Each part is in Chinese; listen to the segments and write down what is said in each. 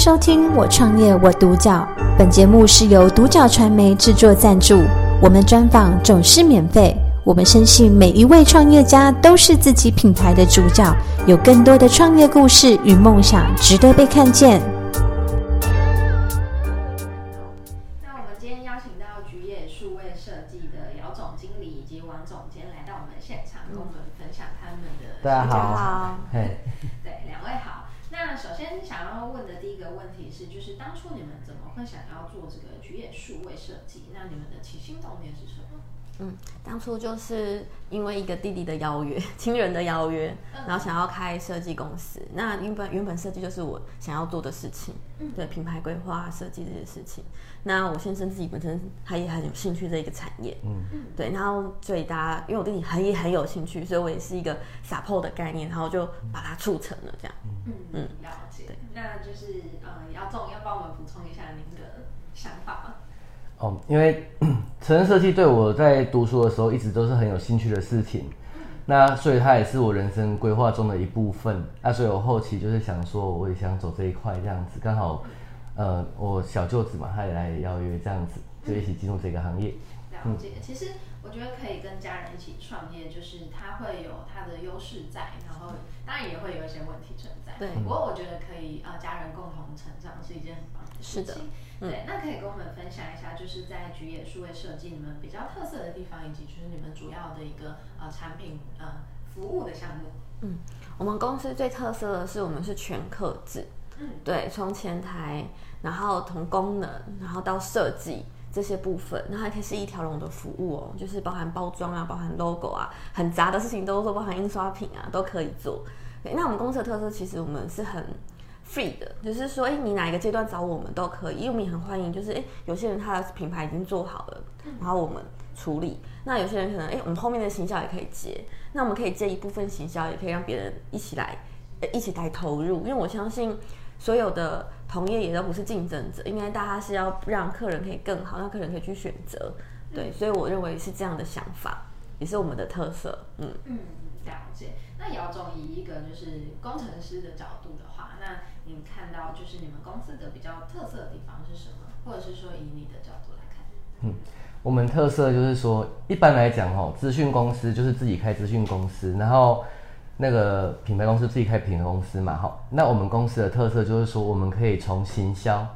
收听《我创业我独角》，本节目是由独角传媒制作赞助，我们专访总是免费。我们深信每一位创业家都是自己品牌的主角，有更多的创业故事与梦想值得被看见。那我们今天邀请到菊野数位设计的姚总经理以及王总监来到我们现场，跟我们分享他们的。大家大家好，嘿，对，两位好。想要问的第一个问题是，就是当初你们怎么会想要做这个菊野数位设计？那你们的起心动念是什么？嗯，当初就是因为一个弟弟的邀约，亲人的邀约，然后想要开设计公司。那原本原本设计就是我想要做的事情，对品牌规划设计这些事情。那我先生自己本身他也很有兴趣这一个产业，嗯对，然后所以大家因为我弟弟很也很有兴趣，所以我也是一个 support 的概念，然后就把它促成了这样。嗯嗯，了解。那就是呃，要总要帮我们补充一下您的想法吗？哦，因为成人设计对我在读书的时候一直都是很有兴趣的事情，那所以它也是我人生规划中的一部分。那所以我后期就是想说，我也想走这一块这样子，刚好，呃，我小舅子嘛，他也来邀约这样子，就一起进入这个行业。了解，其实我觉得可以跟家人一起创业，就是它会有它的优势在，然后当然也会有一些问题存在。对。不过我觉得可以呃，家人共同成长是一件很棒的事是的。情。对，那可以跟我们分享一下，就是在菊野数位设计你们比较特色的地方，以及就是你们主要的一个呃产品呃服务的项目。嗯，我们公司最特色的是我们是全客制，嗯。对，从前台，然后从功能，然后到设计这些部分，那还可以是一条龙的服务哦，就是包含包装啊，包含 logo 啊，很杂的事情都做，包含印刷品啊都可以做。那我们公司的特色其实我们是很 free 的，就是说，哎，你哪一个阶段找我们都可以，因为我们也很欢迎，就是哎，有些人他的品牌已经做好了，然后我们处理。那有些人可能，哎，我们后面的行销也可以接，那我们可以接一部分行销，也可以让别人一起来，呃一起来投入。因为我相信所有的同业也都不是竞争者，应该大家是要让客人可以更好，让客人可以去选择。对，所以我认为是这样的想法，也是我们的特色。嗯。嗯，了解。那姚总以一个就是工程师的角度的话，那你看到就是你们公司的比较特色的地方是什么？或者是说以你的角度来看？嗯，我们特色就是说，一般来讲哦，资讯公司就是自己开资讯公司，然后那个品牌公司自己开品牌公司嘛，好，那我们公司的特色就是说，我们可以从行销，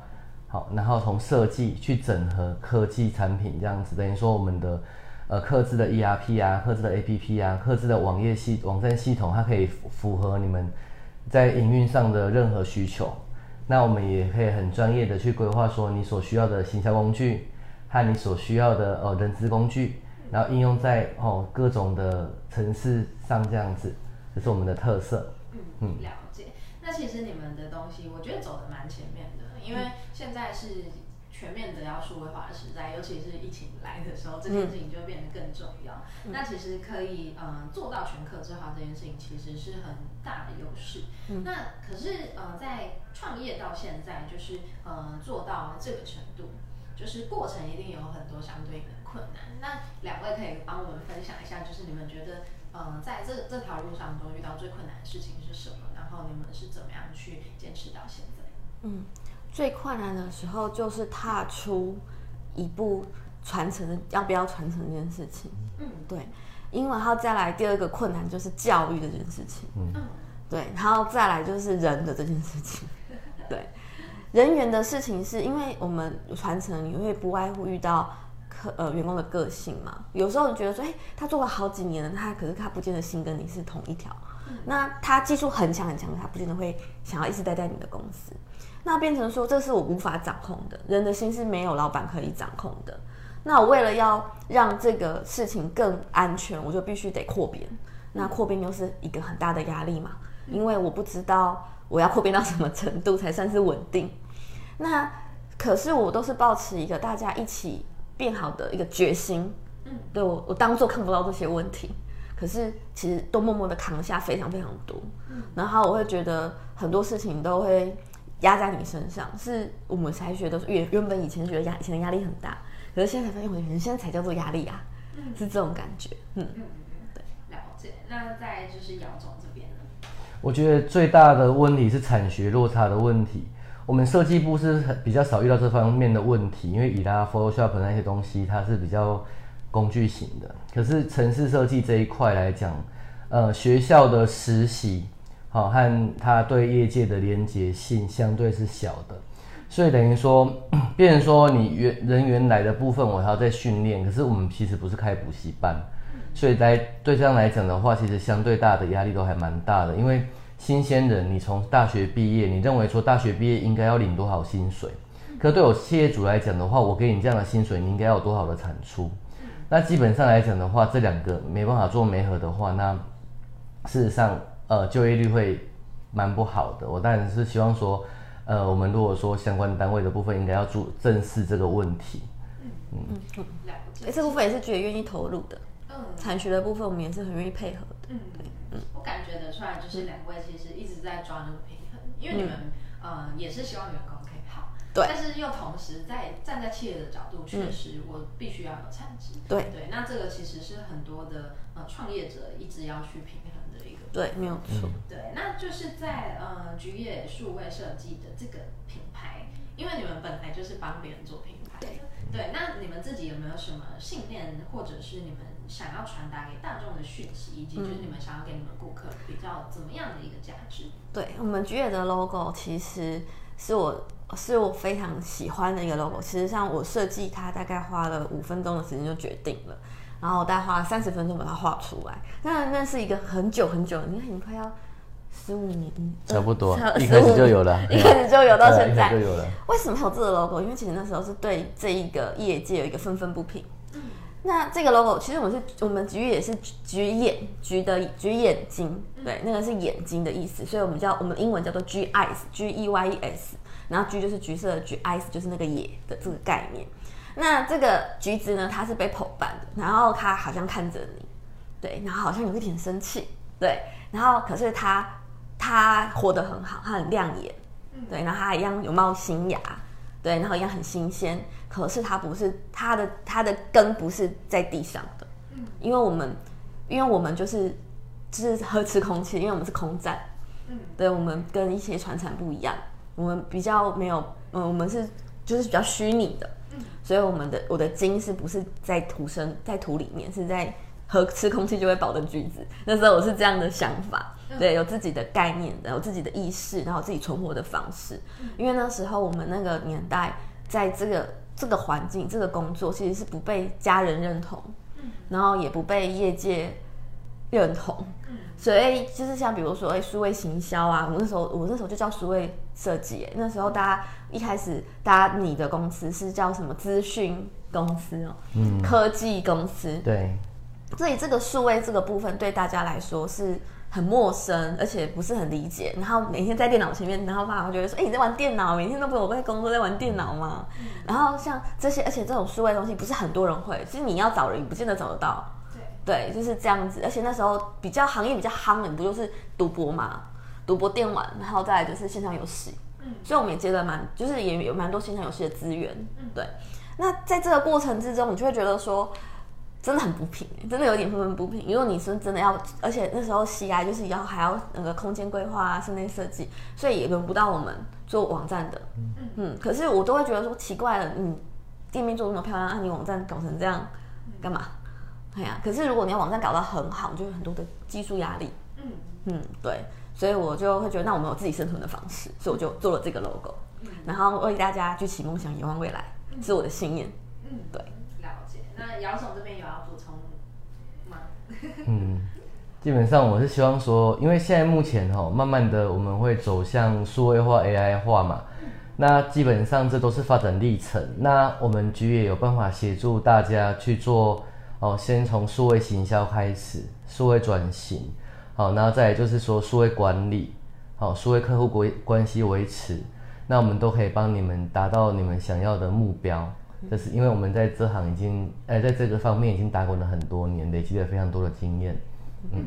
好，然后从设计去整合科技产品这样子，等于说我们的呃客制的 ERP 啊，客制的 APP 啊，客制的网页系网站系统，它可以符合你们在营运上的任何需求。那我们也可以很专业的去规划说你所需要的行销工具和你所需要的呃人资工具，然后应用在哦各种的城市上这样子，这是我们的特色。嗯，了解。那其实你们的东西，我觉得走的蛮前面的，因为现在是全面的要数位化的时代，尤其是疫情来的时候，这件事情就会变得更重要。那其实可以嗯、呃做到全客制化这件事情，其实是很大的优势。那可是呃在创业到现在，就是呃做到这个程度。就是过程一定有很多相对应的困难，那两位可以帮我们分享一下，就是你们觉得，呃，在这这条路上中遇到最困难的事情是什么？然后你们是怎么样去坚持到现在？嗯，最困难的时候就是踏出一步传承的要不要传承这件事情。嗯对，因为然后再来第二个困难就是教育这件事情。嗯对，然后再来就是人的这件事情。对，人员的事情是因为我们传承，你会不外乎遇到客呃员工的个性嘛。有时候你觉得说，哎、他做了好几年了，他可是他不见得心跟你是同一条。那他技术很强很强，他不见得会想要一直待在你的公司。那变成说，这是我无法掌控的，人的心是没有老板可以掌控的。那我为了要让这个事情更安全，我就必须得扩编。那扩编又是一个很大的压力嘛，因为我不知道我要扩编到什么程度才算是稳定。那可是我都是保持一个大家一起变好的一个决心。嗯，对我，我当做看不到这些问题，可是其实都默默的扛下非常非常多。嗯然后我会觉得很多事情都会压在你身上，是我们才觉得原原本以前觉得压以前的压力很大，可是现在才发现，我人现在才叫做压力啊，是这种感觉。嗯，对了解。那在就是姚总这边呢？我觉得最大的问题是产学落差的问题。我们设计部是比较少遇到这方面的问题，因为以拉 Photoshop 那些东西它是比较工具型的。可是城市设计这一块来讲，呃，学校的实习，好和它对业界的连结性相对是小的，所以等于说，变成说你原人员来的部分，我还要再训练。可是我们其实不是开补习班，所以在对这样来讲的话，其实相对大的压力都还蛮大的，因为。新鲜人，你从大学毕业，你认为说大学毕业应该要领多少薪水？可对我企业主来讲的话，我给你这样的薪水，你应该要有多少的产出？那基本上来讲的话，这两个没办法做媒合的话，那事实上，呃，就业率会蛮不好的。我当然是希望说，呃，我们如果说相关单位的部分应该要注正视这个问题。嗯嗯，哎，这部分也是觉得愿意投入的。嗯，产学的部分我们也是很愿意配合的。嗯，对。我感觉得出来，就是两位其实一直在抓那个平衡，因为你们呃也是希望员工可以好，对，但是又同时在站在企业的角度，确实我必须要有产值，对。对，那这个其实是很多的呃创业者一直要去平衡的一个，对，没有错，对，那就是在呃菊野数位设计的这个品牌，因为你们本来就是帮别人做品牌的，对，那你们自己有没有什么信念，或者是你们？想要传达给大众的讯息，以及就是你们想要给你们顾客比较怎么样的一个价值？对我们菊野的 logo，其实是我是我非常喜欢的一个 logo。其实像我设计它，大概花了五分钟的时间就决定了，然后大概花了三十分钟把它画出来。那那是一个很久很久，你看你快要十五年，差不多一开始就有了，一开始就有到现在就有了。为什么有这个 logo？因为其实那时候是对这一个业界有一个愤愤不平。那这个 logo 其实我们是我们橘也是橘眼橘的橘眼睛，对，那个是眼睛的意思，所以我们叫我们英文叫做 G eyes，G E Y E S，然后 G 就是橘色的橘，eyes 就是那个眼的这个概念。那这个橘子呢，它是被捧办的，然后它好像看着你，对，然后好像有一点生气，对，然后可是它它活得很好，它很亮眼，对，然后它一样有冒新芽。对，然后一样很新鲜，可是它不是它的它的根不是在地上的，嗯，因为我们因为我们就是就是呵吃空气，因为我们是空战，嗯，对，我们跟一些船产不一样，我们比较没有，嗯，我们是就是比较虚拟的，嗯，所以我们的我的茎是不是在土生在土里面，是在和吃空气就会饱的橘子，那时候我是这样的想法。对，有自己的概念，有自己的意识，然后自己存活的方式。因为那时候我们那个年代，在这个这个环境、这个工作，其实是不被家人认同，然后也不被业界认同。所以就是像比如说，哎，数位行销啊，我那时候我那时候就叫数位设计。那时候大家一开始，大家你的公司是叫什么？资讯公司哦，嗯，科技公司。对。所以这个数位这个部分对大家来说是。很陌生，而且不是很理解。然后每天在电脑前面，然后爸爸觉得说：“哎，你在玩电脑？每天都不我在工作，在玩电脑吗？”然后像这些，而且这种数位东西不是很多人会。其实你要找人，不见得找得到。对，对，就是这样子。而且那时候比较行业比较夯的，不就是赌博嘛？赌博电玩，然后再来就是线上游戏。嗯，所以我们也接了蛮，就是也有蛮多线上游戏的资源。嗯，对。那在这个过程之中，你就会觉得说。真的很不平，真的有点愤愤不平。如果你是真的要，而且那时候 CI 就是要还要那个空间规划啊、室内设计，所以也轮不到我们做网站的。嗯嗯。可是我都会觉得说奇怪了，你店面做那么漂亮，啊，你网站搞成这样干嘛？哎呀，可是如果你要网站搞得很好，就有很多的技术压力。嗯嗯，对，所以我就会觉得，那我们有自己生存的方式，所以我就做了这个 logo，然后为大家举起梦想，仰望未来，是我的信念。嗯，对。那姚总这边有要补充吗？嗯，基本上我是希望说，因为现在目前哈，慢慢的我们会走向数位化、AI 化嘛。那基本上这都是发展历程。那我们局也有办法协助大家去做哦，先从数位行销开始，数位转型，好，然后再就是说数位管理，好，数位客户关关系维持，那我们都可以帮你们达到你们想要的目标。就是因为我们在这行已经，呃，在这个方面已经打滚了很多年，累积了非常多的经验。嗯，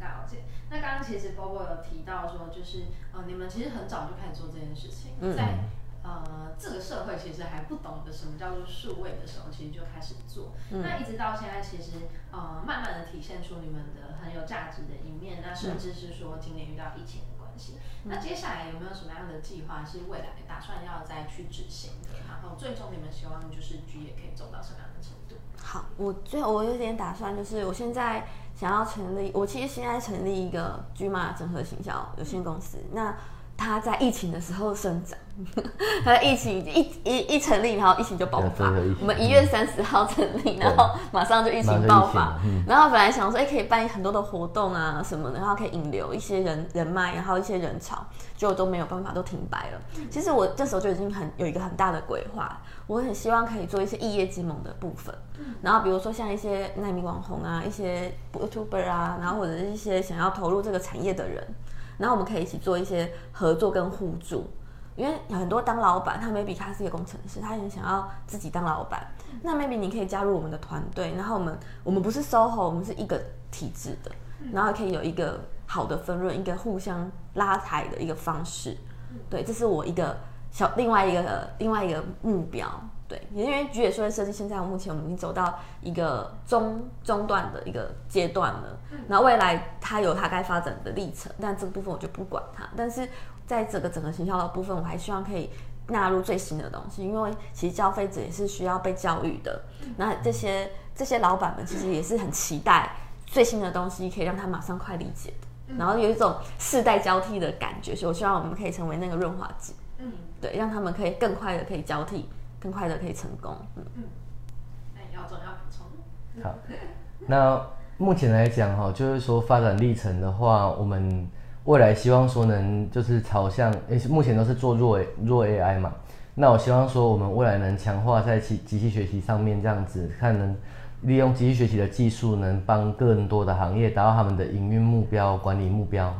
了解。那刚刚其实波波有提到说，就是呃，你们其实很早就开始做这件事情，在呃这个社会其实还不懂得什么叫做数位的时候，其实就开始做。那一直到现在，其实呃慢慢的体现出你们的很有价值的一面。那甚至是说今年遇到疫情系。那接下来有没有什么样的计划是未来打算要再去执行的？然后最终你们希望就是 G 也可以走到什么样的程度？好，我最后我有点打算，就是我现在想要成立，我其实现在成立一个 G 马整合行销有限公司。那它在疫情的时候生长，它在疫情一一一成立，然后疫情就爆发。我们一月三十号成立，然后马上就疫情爆发。然后本来想说，哎，可以办很多的活动啊什么的，然后可以引流一些人人脉，然后一些人潮，就都没有办法，都停摆了。其实我这时候就已经很有一个很大的规划，我很希望可以做一些异业结盟的部分。然后比如说像一些奈米网红啊，一些 YouTuber 啊，然后或者是一些想要投入这个产业的人。然后我们可以一起做一些合作跟互助，因为很多当老板，他 maybe 他是一个工程师，他也想要自己当老板。那 maybe 你可以加入我们的团队，然后我们我们不是 SOHO，我们是一个体制的，然后可以有一个好的分润，一个互相拉抬的一个方式。对，这是我一个小另外一个另外一个目标。对，因为举野说的设计现在目前我们已经走到一个中中段的一个阶段了，那未来它有它该发展的历程，但这个部分我就不管它。但是在整个整个行销的部分，我还希望可以纳入最新的东西，因为其实消费者也是需要被教育的。那这些这些老板们其实也是很期待最新的东西，可以让他马上快理解的，然后有一种世代交替的感觉。所以我希望我们可以成为那个润滑剂，嗯，对，让他们可以更快的可以交替。更快的可以成功。嗯嗯，那要重要补充。好，那目前来讲哈，就是说发展历程的话，我们未来希望说能就是朝向，诶，目前都是做弱弱 AI 嘛。那我希望说我们未来能强化在机机器学习上面，这样子看能利用机器学习的技术，能帮更多的行业达到他们的营运目标、管理目标。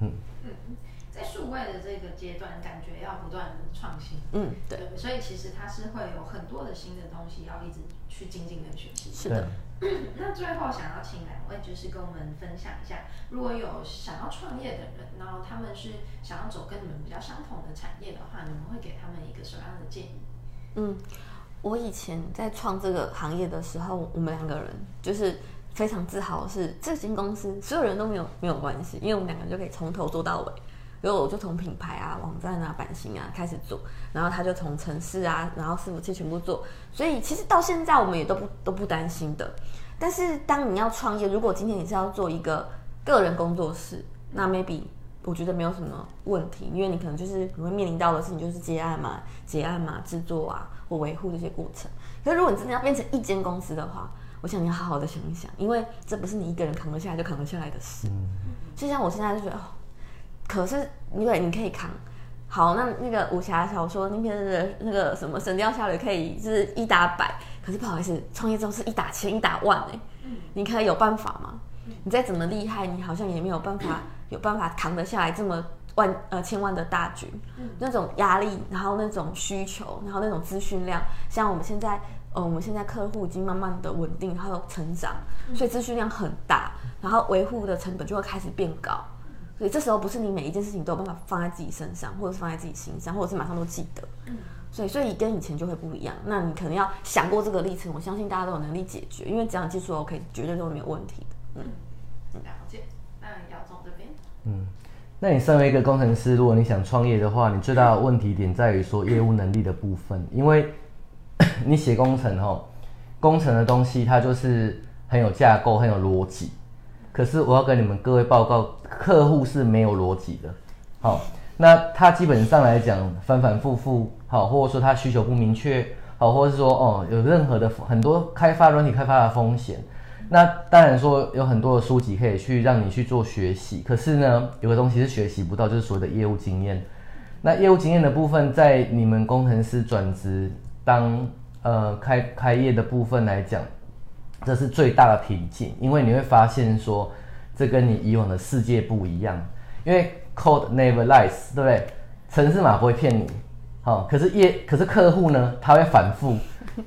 嗯嗯，在数位的这个阶段，感觉要不断的。创新，嗯，对，所以其实它是会有很多的新的东西要一直去精进跟学习。是的。那最后想要请两位就是跟我们分享一下，如果有想要创业的人，然后他们是想要走跟你们比较相同的产业的话，你们会给他们一个什么样的建议？嗯，我以前在创这个行业的时候，我们两个人就是非常自豪的，是这间公司所有人都没有没有关系，因为我们两个就可以从头做到尾。然后我就从品牌啊、网站啊、版型啊开始做，然后他就从城市啊，然后伺服器全部做。所以其实到现在我们也都不都不担心的。但是当你要创业，如果今天你是要做一个个人工作室，那 maybe 我觉得没有什么问题，因为你可能就是你会面临到的事情就是接案嘛、结案嘛、制作啊或维护这些过程。可是如果你真的要变成一间公司的话，我想你要好好的想一想，因为这不是你一个人扛得下来就扛得下来的事。就像我现在就觉得哦。可是，因为你可以扛，好，那那个武侠小说那边的那个什么《神雕侠侣》可以是一打百，可是不好意思，创业之后是一打千、一打万哎，你可以有办法吗？你再怎么厉害，你好像也没有办法有办法扛得下来这么万呃千万的大局，那种压力，然后那种需求，然后那种资讯量，像我们现在，呃，我们现在客户已经慢慢的稳定，还有成长，所以资讯量很大，然后维护的成本就会开始变高。所以这时候不是你每一件事情都有办法放在自己身上，或者是放在自己心上，或者是马上都记得。嗯，所以所以跟以前就会不一样。那你可能要想过这个历程，我相信大家都有能力解决，因为只要技术 OK，绝对都没有问题的。嗯，了解。那姚总这边，嗯，那你身为一个工程师，如果你想创业的话，你最大的问题点在于说业务能力的部分，因为 你写工程哦，工程的东西它就是很有架构，很有逻辑。可是我要跟你们各位报告，客户是没有逻辑的。好，那他基本上来讲反反复复，好，或者说他需求不明确，好，或者是说哦有任何的很多开发软体开发的风险。那当然说有很多的书籍可以去让你去做学习，可是呢有个东西是学习不到，就是所谓的业务经验。那业务经验的部分，在你们工程师转职当呃开开业的部分来讲。这是最大的瓶颈，因为你会发现说，这跟你以往的世界不一样。因为 code never lies，对不对？城市码不会骗你，好，可是业，可是客户呢，他会反复。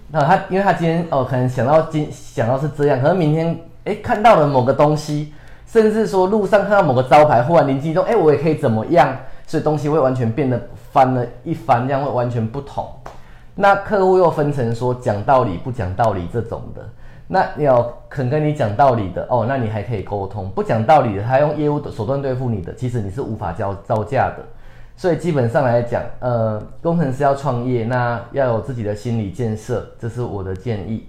那他，因为他今天哦，可能想到今想到是这样，可能明天哎看到了某个东西，甚至说路上看到某个招牌，忽然灵机一动，哎，我也可以怎么样？所以东西会完全变得翻了一番，这样会完全不同。那客户又分成说讲道理不讲道理这种的。那要肯跟你讲道理的哦，那你还可以沟通；不讲道理的，他用业务的手段对付你的，其实你是无法交造价的。所以基本上来讲，呃，工程师要创业，那要有自己的心理建设，这是我的建议。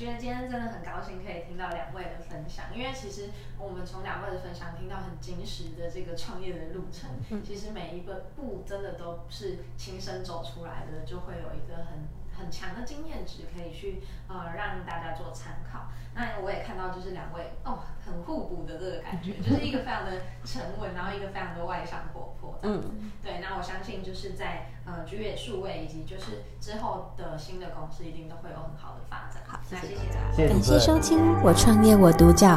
觉得今天真的很高兴可以听到两位的分享，因为其实我们从两位的分享听到很真实的这个创业的路程。其实每一个步真的都是亲身走出来的，就会有一个很很强的经验值可以去呃让大家做参考。那我也看到就是两位哦很互补的这个感觉，就是一个非常的沉稳，然后一个非常的外向活泼。嗯，对。那我相信就是在呃居野数位以及就是之后的新的公司一定都会有很好的发展。好，那谢谢大家。感谢收听《我创业我独角》。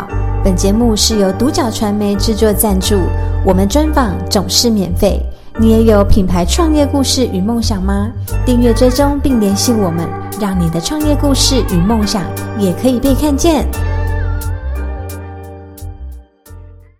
本节目是由独角传媒制作赞助，我们专访总是免费。你也有品牌创业故事与梦想吗？订阅追踪并联系我们，让你的创业故事与梦想也可以被看见。